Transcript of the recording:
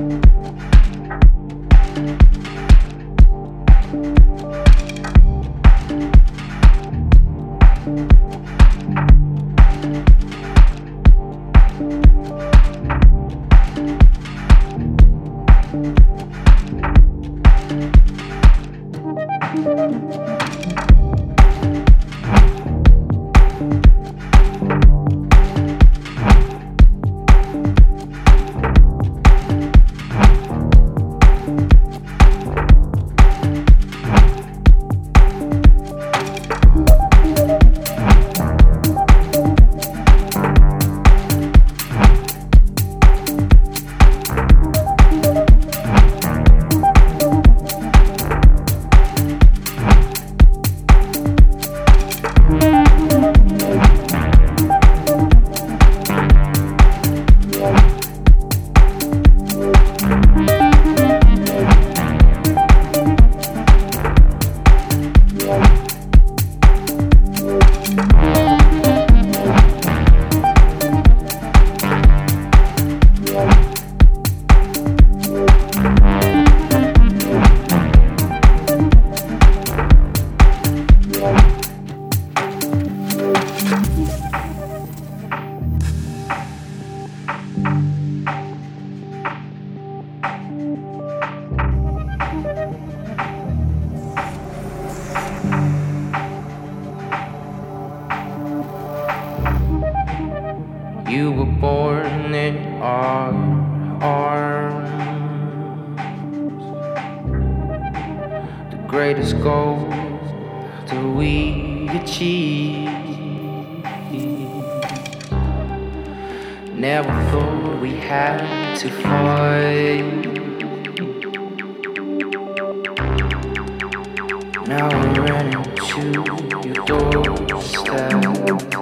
Música You were born in our arms. The greatest goal that we achieve. Never thought we had to fight. Now we're running to your doorstep.